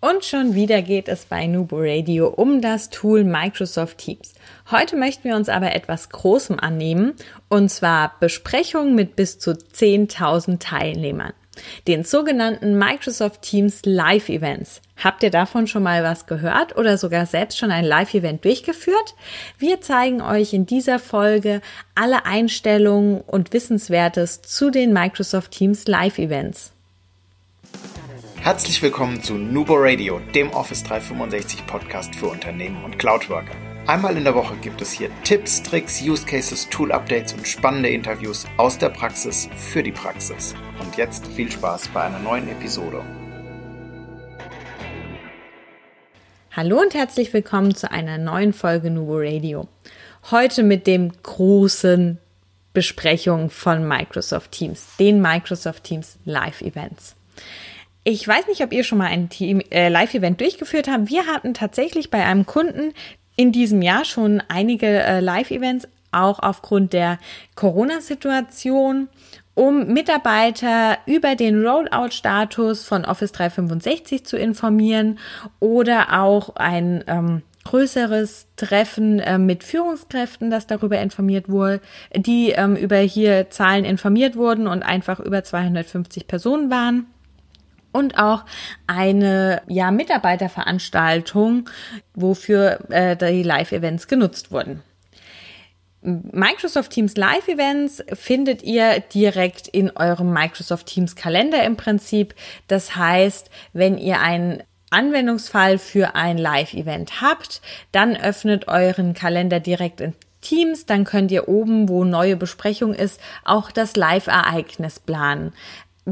Und schon wieder geht es bei Nubo Radio um das Tool Microsoft Teams. Heute möchten wir uns aber etwas Großem annehmen, und zwar Besprechungen mit bis zu 10.000 Teilnehmern. Den sogenannten Microsoft Teams Live Events. Habt ihr davon schon mal was gehört oder sogar selbst schon ein Live-Event durchgeführt? Wir zeigen euch in dieser Folge alle Einstellungen und Wissenswertes zu den Microsoft Teams Live Events. Herzlich willkommen zu Nubo Radio, dem Office 365 Podcast für Unternehmen und Cloudworker. Einmal in der Woche gibt es hier Tipps, Tricks, Use Cases, Tool Updates und spannende Interviews aus der Praxis für die Praxis. Und jetzt viel Spaß bei einer neuen Episode. Hallo und herzlich willkommen zu einer neuen Folge Nubo Radio. Heute mit dem großen Besprechung von Microsoft Teams, den Microsoft Teams Live Events. Ich weiß nicht, ob ihr schon mal ein äh, Live-Event durchgeführt habt. Wir hatten tatsächlich bei einem Kunden in diesem Jahr schon einige äh, Live-Events, auch aufgrund der Corona-Situation, um Mitarbeiter über den Rollout-Status von Office 365 zu informieren oder auch ein ähm, größeres Treffen äh, mit Führungskräften, das darüber informiert wurde, die ähm, über hier Zahlen informiert wurden und einfach über 250 Personen waren und auch eine ja, Mitarbeiterveranstaltung, wofür äh, die Live-Events genutzt wurden. Microsoft Teams Live-Events findet ihr direkt in eurem Microsoft Teams Kalender im Prinzip. Das heißt, wenn ihr einen Anwendungsfall für ein Live-Event habt, dann öffnet euren Kalender direkt in Teams, dann könnt ihr oben, wo neue Besprechung ist, auch das Live-Ereignis planen.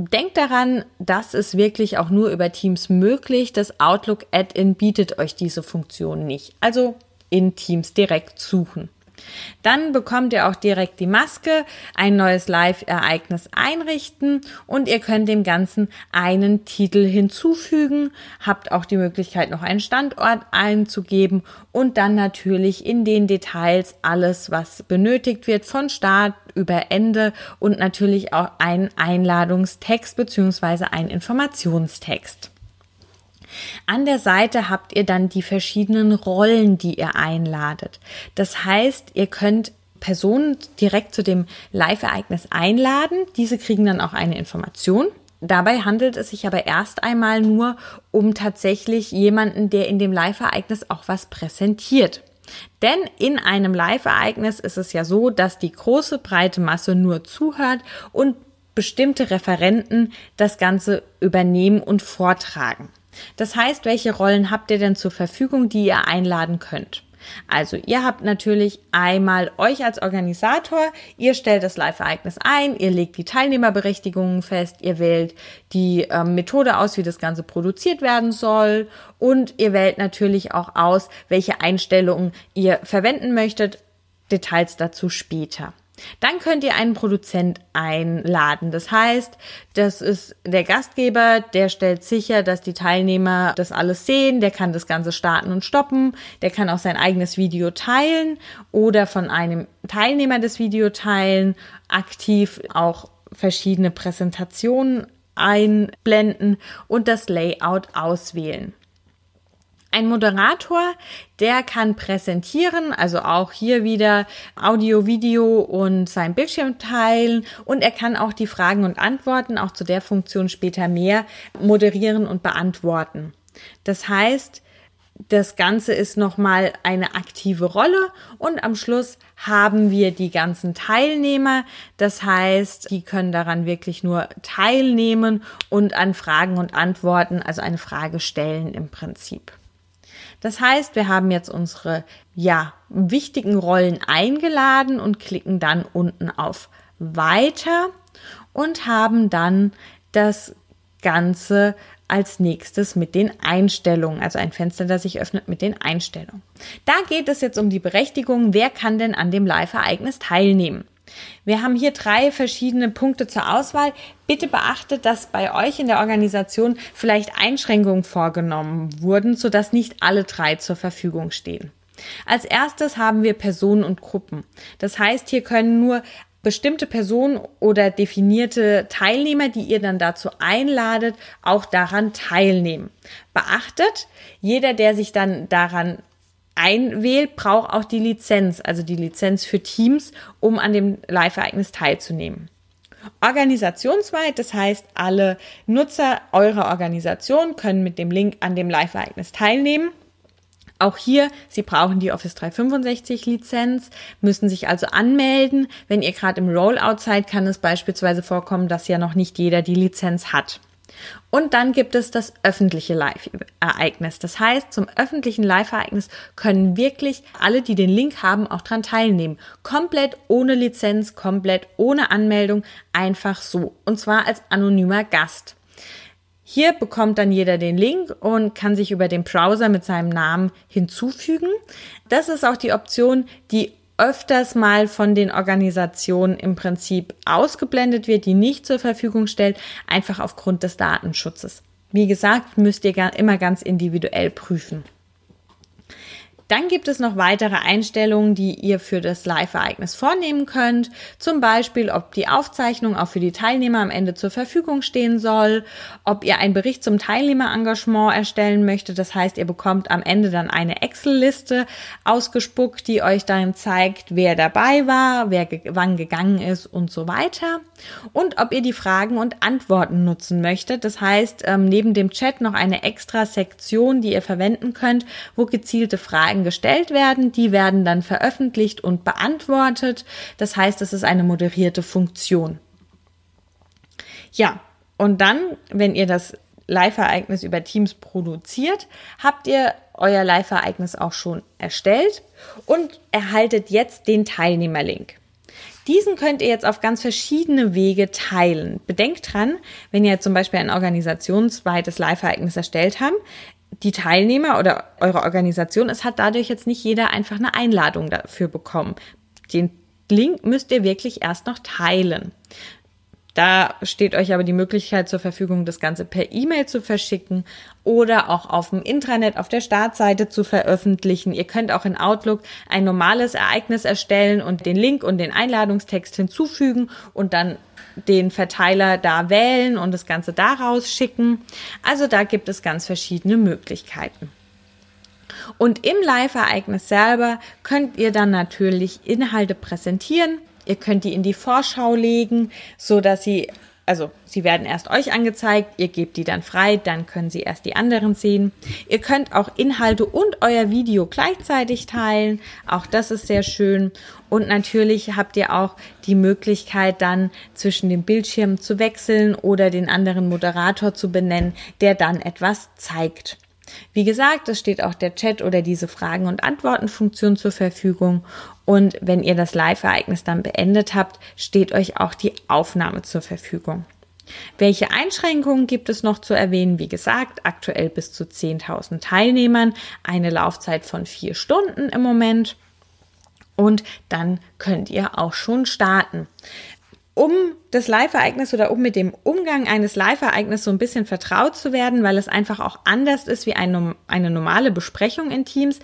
Denkt daran, das ist wirklich auch nur über Teams möglich. Das Outlook Add-in bietet euch diese Funktion nicht. Also in Teams direkt suchen. Dann bekommt ihr auch direkt die Maske, ein neues Live-Ereignis einrichten und ihr könnt dem Ganzen einen Titel hinzufügen, habt auch die Möglichkeit, noch einen Standort einzugeben und dann natürlich in den Details alles, was benötigt wird, von Start über Ende und natürlich auch einen Einladungstext beziehungsweise einen Informationstext. An der Seite habt ihr dann die verschiedenen Rollen, die ihr einladet. Das heißt, ihr könnt Personen direkt zu dem Live-Ereignis einladen. Diese kriegen dann auch eine Information. Dabei handelt es sich aber erst einmal nur um tatsächlich jemanden, der in dem Live-Ereignis auch was präsentiert. Denn in einem Live-Ereignis ist es ja so, dass die große breite Masse nur zuhört und bestimmte Referenten das Ganze übernehmen und vortragen. Das heißt, welche Rollen habt ihr denn zur Verfügung, die ihr einladen könnt? Also ihr habt natürlich einmal euch als Organisator, ihr stellt das Live-Ereignis ein, ihr legt die Teilnehmerberechtigungen fest, ihr wählt die äh, Methode aus, wie das Ganze produziert werden soll und ihr wählt natürlich auch aus, welche Einstellungen ihr verwenden möchtet. Details dazu später. Dann könnt ihr einen Produzent einladen. Das heißt, das ist der Gastgeber, der stellt sicher, dass die Teilnehmer das alles sehen, der kann das Ganze starten und stoppen, der kann auch sein eigenes Video teilen oder von einem Teilnehmer das Video teilen, aktiv auch verschiedene Präsentationen einblenden und das Layout auswählen. Ein Moderator, der kann präsentieren, also auch hier wieder Audio, Video und sein Bildschirm teilen und er kann auch die Fragen und Antworten, auch zu der Funktion später mehr, moderieren und beantworten. Das heißt, das Ganze ist nochmal eine aktive Rolle und am Schluss haben wir die ganzen Teilnehmer. Das heißt, die können daran wirklich nur teilnehmen und an Fragen und Antworten, also eine Frage stellen im Prinzip. Das heißt, wir haben jetzt unsere, ja, wichtigen Rollen eingeladen und klicken dann unten auf Weiter und haben dann das Ganze als nächstes mit den Einstellungen, also ein Fenster, das sich öffnet mit den Einstellungen. Da geht es jetzt um die Berechtigung, wer kann denn an dem Live-Ereignis teilnehmen. Wir haben hier drei verschiedene Punkte zur Auswahl. Bitte beachtet, dass bei euch in der Organisation vielleicht Einschränkungen vorgenommen wurden, sodass nicht alle drei zur Verfügung stehen. Als erstes haben wir Personen und Gruppen. Das heißt, hier können nur bestimmte Personen oder definierte Teilnehmer, die ihr dann dazu einladet, auch daran teilnehmen. Beachtet, jeder, der sich dann daran einwählt, braucht auch die Lizenz, also die Lizenz für Teams, um an dem Live-Ereignis teilzunehmen. Organisationsweit, das heißt, alle Nutzer eurer Organisation können mit dem Link an dem Live-Ereignis teilnehmen. Auch hier, Sie brauchen die Office 365 Lizenz, müssen sich also anmelden. Wenn ihr gerade im Rollout seid, kann es beispielsweise vorkommen, dass ja noch nicht jeder die Lizenz hat. Und dann gibt es das öffentliche Live-Ereignis. Das heißt, zum öffentlichen Live-Ereignis können wirklich alle, die den Link haben, auch dran teilnehmen. Komplett ohne Lizenz, komplett ohne Anmeldung, einfach so. Und zwar als anonymer Gast. Hier bekommt dann jeder den Link und kann sich über den Browser mit seinem Namen hinzufügen. Das ist auch die Option, die öfters mal von den Organisationen im Prinzip ausgeblendet wird, die nicht zur Verfügung stellt, einfach aufgrund des Datenschutzes. Wie gesagt, müsst ihr immer ganz individuell prüfen. Dann gibt es noch weitere Einstellungen, die ihr für das Live-Ereignis vornehmen könnt. Zum Beispiel, ob die Aufzeichnung auch für die Teilnehmer am Ende zur Verfügung stehen soll, ob ihr einen Bericht zum Teilnehmerengagement erstellen möchtet. Das heißt, ihr bekommt am Ende dann eine Excel-Liste ausgespuckt, die euch dann zeigt, wer dabei war, wer ge wann gegangen ist und so weiter. Und ob ihr die Fragen und Antworten nutzen möchtet. Das heißt, ähm, neben dem Chat noch eine extra Sektion, die ihr verwenden könnt, wo gezielte Fragen Fragen gestellt werden. Die werden dann veröffentlicht und beantwortet. Das heißt, es ist eine moderierte Funktion. Ja, und dann, wenn ihr das Live-Ereignis über Teams produziert, habt ihr euer Live-Ereignis auch schon erstellt und erhaltet jetzt den Teilnehmerlink. Diesen könnt ihr jetzt auf ganz verschiedene Wege teilen. Bedenkt dran, wenn ihr zum Beispiel ein organisationsweites Live-Ereignis erstellt habt, die Teilnehmer oder eure Organisation, es hat dadurch jetzt nicht jeder einfach eine Einladung dafür bekommen. Den Link müsst ihr wirklich erst noch teilen. Da steht euch aber die Möglichkeit zur Verfügung, das Ganze per E-Mail zu verschicken oder auch auf dem Intranet auf der Startseite zu veröffentlichen. Ihr könnt auch in Outlook ein normales Ereignis erstellen und den Link und den Einladungstext hinzufügen und dann den Verteiler da wählen und das Ganze daraus schicken. Also da gibt es ganz verschiedene Möglichkeiten. Und im Live-Ereignis selber könnt ihr dann natürlich Inhalte präsentieren. Ihr könnt die in die Vorschau legen, so dass sie also sie werden erst euch angezeigt, ihr gebt die dann frei, dann können sie erst die anderen sehen. Ihr könnt auch Inhalte und euer Video gleichzeitig teilen, auch das ist sehr schön. Und natürlich habt ihr auch die Möglichkeit dann zwischen den Bildschirmen zu wechseln oder den anderen Moderator zu benennen, der dann etwas zeigt. Wie gesagt, es steht auch der Chat oder diese Fragen- und Antworten-Funktion zur Verfügung. Und wenn ihr das Live-Ereignis dann beendet habt, steht euch auch die Aufnahme zur Verfügung. Welche Einschränkungen gibt es noch zu erwähnen? Wie gesagt, aktuell bis zu 10.000 Teilnehmern, eine Laufzeit von vier Stunden im Moment. Und dann könnt ihr auch schon starten um das Live-Ereignis oder um mit dem Umgang eines Live-Ereignisses so ein bisschen vertraut zu werden, weil es einfach auch anders ist wie ein, eine normale Besprechung in Teams,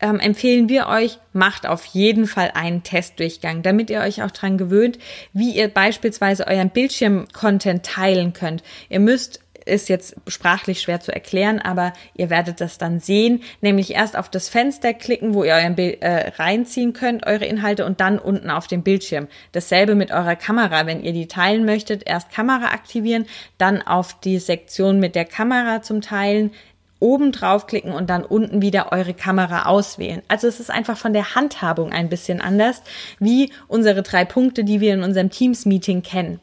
ähm, empfehlen wir euch, macht auf jeden Fall einen Testdurchgang, damit ihr euch auch dran gewöhnt, wie ihr beispielsweise euren Bildschirm-Content teilen könnt. Ihr müsst ist jetzt sprachlich schwer zu erklären, aber ihr werdet das dann sehen, nämlich erst auf das Fenster klicken, wo ihr euren Bild äh, reinziehen könnt, eure Inhalte und dann unten auf dem Bildschirm. Dasselbe mit eurer Kamera, wenn ihr die teilen möchtet, erst Kamera aktivieren, dann auf die Sektion mit der Kamera zum Teilen, oben draufklicken und dann unten wieder eure Kamera auswählen. Also es ist einfach von der Handhabung ein bisschen anders, wie unsere drei Punkte, die wir in unserem Teams-Meeting kennen.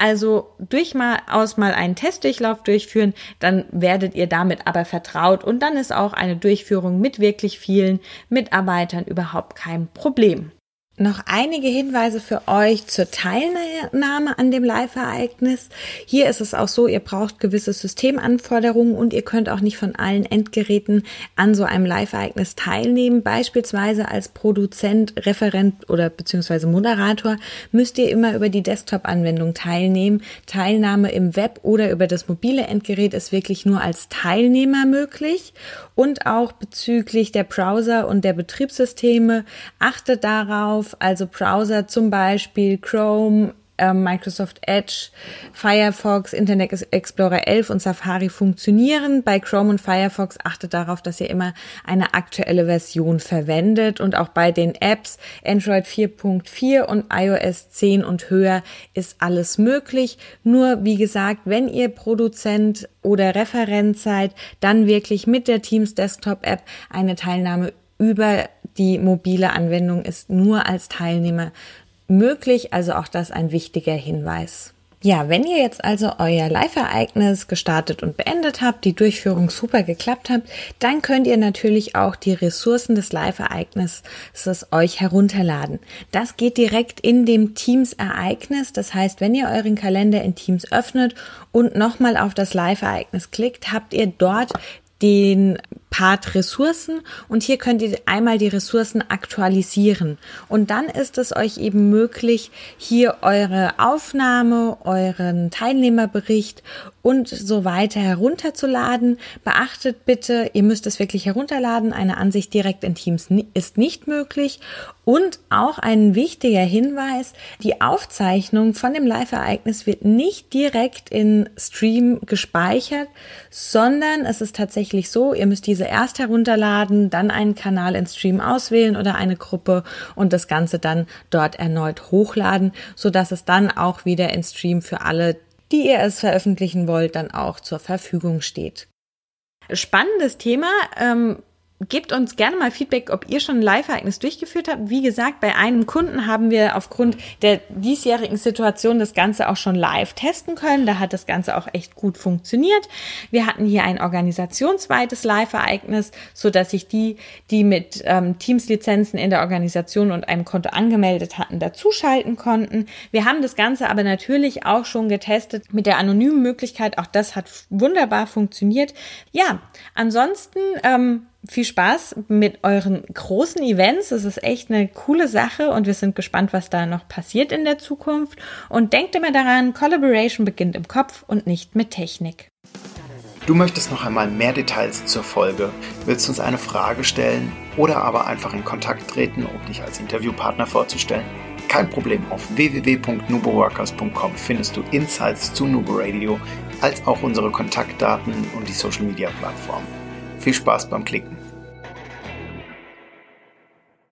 Also durch mal aus mal einen Testdurchlauf durchführen, dann werdet ihr damit aber vertraut und dann ist auch eine Durchführung mit wirklich vielen Mitarbeitern überhaupt kein Problem noch einige Hinweise für euch zur Teilnahme an dem Live-Ereignis. Hier ist es auch so, ihr braucht gewisse Systemanforderungen und ihr könnt auch nicht von allen Endgeräten an so einem Live-Ereignis teilnehmen. Beispielsweise als Produzent, Referent oder beziehungsweise Moderator müsst ihr immer über die Desktop-Anwendung teilnehmen. Teilnahme im Web oder über das mobile Endgerät ist wirklich nur als Teilnehmer möglich und auch bezüglich der Browser und der Betriebssysteme achtet darauf, also Browser zum Beispiel Chrome, ähm, Microsoft Edge, Firefox, Internet Explorer 11 und Safari funktionieren. Bei Chrome und Firefox achtet darauf, dass ihr immer eine aktuelle Version verwendet und auch bei den Apps Android 4.4 und iOS 10 und höher ist alles möglich. Nur wie gesagt, wenn ihr Produzent oder Referent seid, dann wirklich mit der Teams Desktop App eine Teilnahme über die mobile Anwendung ist nur als Teilnehmer möglich, also auch das ein wichtiger Hinweis. Ja, wenn ihr jetzt also euer Live-Ereignis gestartet und beendet habt, die Durchführung super geklappt habt, dann könnt ihr natürlich auch die Ressourcen des Live-Ereignisses euch herunterladen. Das geht direkt in dem Teams-Ereignis. Das heißt, wenn ihr euren Kalender in Teams öffnet und nochmal auf das Live-Ereignis klickt, habt ihr dort den Part Ressourcen und hier könnt ihr einmal die Ressourcen aktualisieren. Und dann ist es euch eben möglich, hier eure Aufnahme, euren Teilnehmerbericht und so weiter herunterzuladen. Beachtet bitte, ihr müsst es wirklich herunterladen. Eine Ansicht direkt in Teams ist nicht möglich. Und auch ein wichtiger Hinweis, die Aufzeichnung von dem Live-Ereignis wird nicht direkt in Stream gespeichert, sondern es ist tatsächlich so, ihr müsst diese erst herunterladen, dann einen Kanal in Stream auswählen oder eine Gruppe und das Ganze dann dort erneut hochladen, so dass es dann auch wieder in Stream für alle, die ihr es veröffentlichen wollt, dann auch zur Verfügung steht. Spannendes Thema. Ähm, Gebt uns gerne mal Feedback, ob ihr schon ein Live-Ereignis durchgeführt habt. Wie gesagt, bei einem Kunden haben wir aufgrund der diesjährigen Situation das Ganze auch schon live testen können. Da hat das Ganze auch echt gut funktioniert. Wir hatten hier ein organisationsweites Live-Ereignis, so dass sich die, die mit ähm, Teams-Lizenzen in der Organisation und einem Konto angemeldet hatten, dazuschalten konnten. Wir haben das Ganze aber natürlich auch schon getestet mit der anonymen Möglichkeit. Auch das hat wunderbar funktioniert. Ja, ansonsten ähm, viel Spaß mit euren großen Events. Es ist echt eine coole Sache und wir sind gespannt, was da noch passiert in der Zukunft. Und denkt immer daran, Collaboration beginnt im Kopf und nicht mit Technik. Du möchtest noch einmal mehr Details zur Folge, willst uns eine Frage stellen oder aber einfach in Kontakt treten, um dich als Interviewpartner vorzustellen? Kein Problem, auf www.nuboworkers.com findest du Insights zu Nubo Radio, als auch unsere Kontaktdaten und die Social Media Plattform. Viel Spaß beim Klicken.